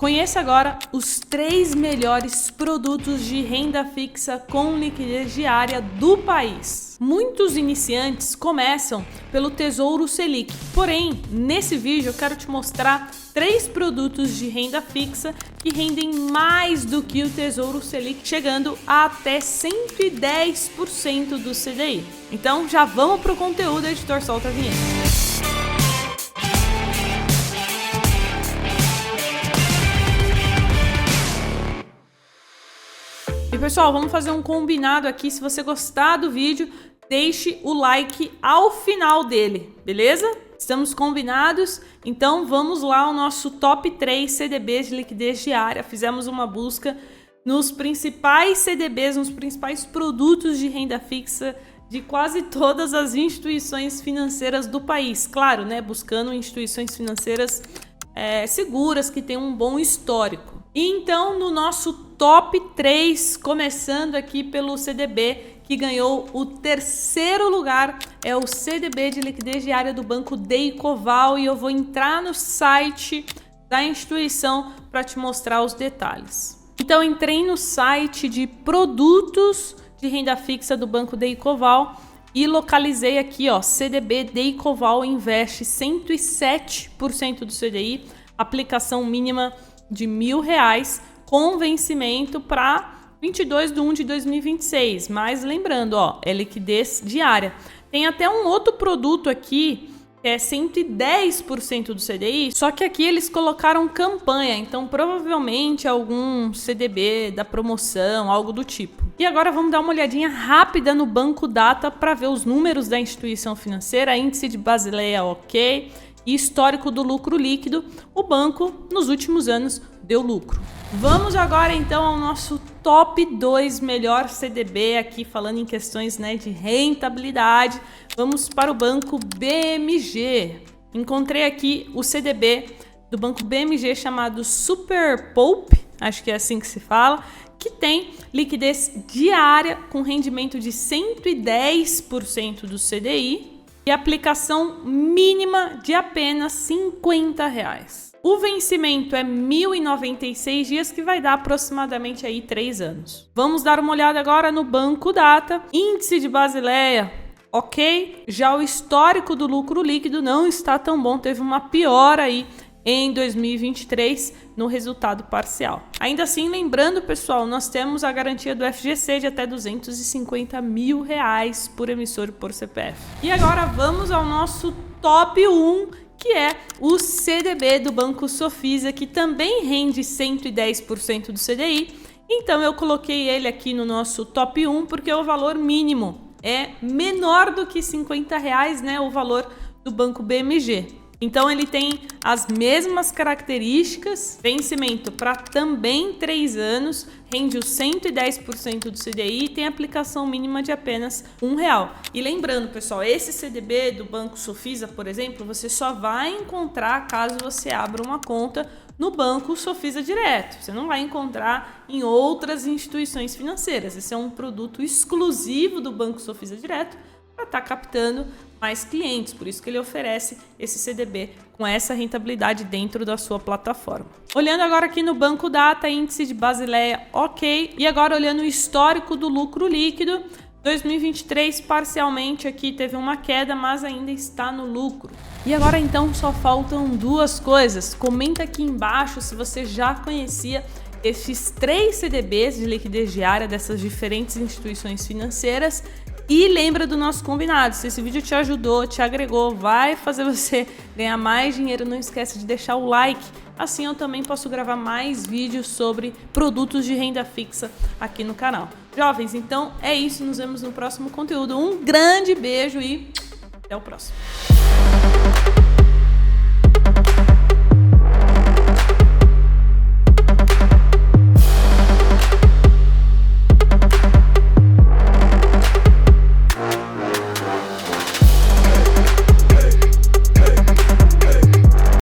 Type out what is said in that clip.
Conheça agora os três melhores produtos de renda fixa com liquidez diária do país. Muitos iniciantes começam pelo Tesouro Selic, porém, nesse vídeo eu quero te mostrar três produtos de renda fixa que rendem mais do que o Tesouro Selic, chegando a até 110% do CDI. Então já vamos para o conteúdo, editor, solta a vinheta. Pessoal, vamos fazer um combinado aqui. Se você gostar do vídeo, deixe o like ao final dele, beleza? Estamos combinados? Então vamos lá ao nosso top 3 CDBs de liquidez diária. Fizemos uma busca nos principais CDBs, nos principais produtos de renda fixa de quase todas as instituições financeiras do país. Claro, né? Buscando instituições financeiras é, seguras, que tenham um bom histórico. Então, no nosso top 3, começando aqui pelo CDB, que ganhou o terceiro lugar, é o CDB de liquidez diária do Banco Deicoval. E eu vou entrar no site da instituição para te mostrar os detalhes. Então, entrei no site de produtos de renda fixa do Banco Deicoval e localizei aqui, ó, CDB Deicoval investe 107% do CDI, aplicação mínima de mil reais com vencimento para 22 de 1 de 2026. Mas lembrando, ó, é liquidez diária. Tem até um outro produto aqui que é 110% do CDI, só que aqui eles colocaram campanha, então provavelmente algum CDB da promoção, algo do tipo. E agora vamos dar uma olhadinha rápida no banco data para ver os números da instituição financeira, índice de Basileia OK, e histórico do lucro líquido, o banco nos últimos anos deu lucro. Vamos agora então ao nosso top 2 melhor CDB aqui falando em questões né, de rentabilidade. Vamos para o banco BMG. Encontrei aqui o CDB do banco BMG chamado Super Poup, acho que é assim que se fala, que tem liquidez diária com rendimento de 110% do CDI e aplicação mínima de apenas 50 reais. O vencimento é 1.096 dias, que vai dar aproximadamente aí 3 anos. Vamos dar uma olhada agora no Banco Data. Índice de Basileia, ok? Já o histórico do lucro líquido não está tão bom, teve uma piora aí em 2023 no resultado parcial. Ainda assim, lembrando, pessoal, nós temos a garantia do FGC de até 250 mil reais por emissor por CPF. E agora vamos ao nosso top 1, que é o CDB do Banco Sofisa, que também rende 110% do CDI. Então eu coloquei ele aqui no nosso top 1 porque o valor mínimo é menor do que 50 reais, né? O valor do Banco BMG. Então ele tem as mesmas características, vencimento para também 3 anos, rende o 110% do CDI e tem aplicação mínima de apenas um real. E lembrando, pessoal, esse CDB do Banco Sofisa, por exemplo, você só vai encontrar caso você abra uma conta no Banco Sofisa Direto. Você não vai encontrar em outras instituições financeiras. Esse é um produto exclusivo do Banco Sofisa Direto para estar tá captando mais clientes. Por isso que ele oferece esse CDB com essa rentabilidade dentro da sua plataforma. Olhando agora aqui no Banco Data, índice de Basileia, ok. E agora olhando o histórico do lucro líquido, 2023 parcialmente aqui teve uma queda, mas ainda está no lucro. E agora então só faltam duas coisas. Comenta aqui embaixo se você já conhecia esses três CDBs de liquidez diária dessas diferentes instituições financeiras e lembra do nosso combinado. Se esse vídeo te ajudou, te agregou, vai fazer você ganhar mais dinheiro, não esqueça de deixar o like. Assim eu também posso gravar mais vídeos sobre produtos de renda fixa aqui no canal. Jovens, então é isso. Nos vemos no próximo conteúdo. Um grande beijo e até o próximo.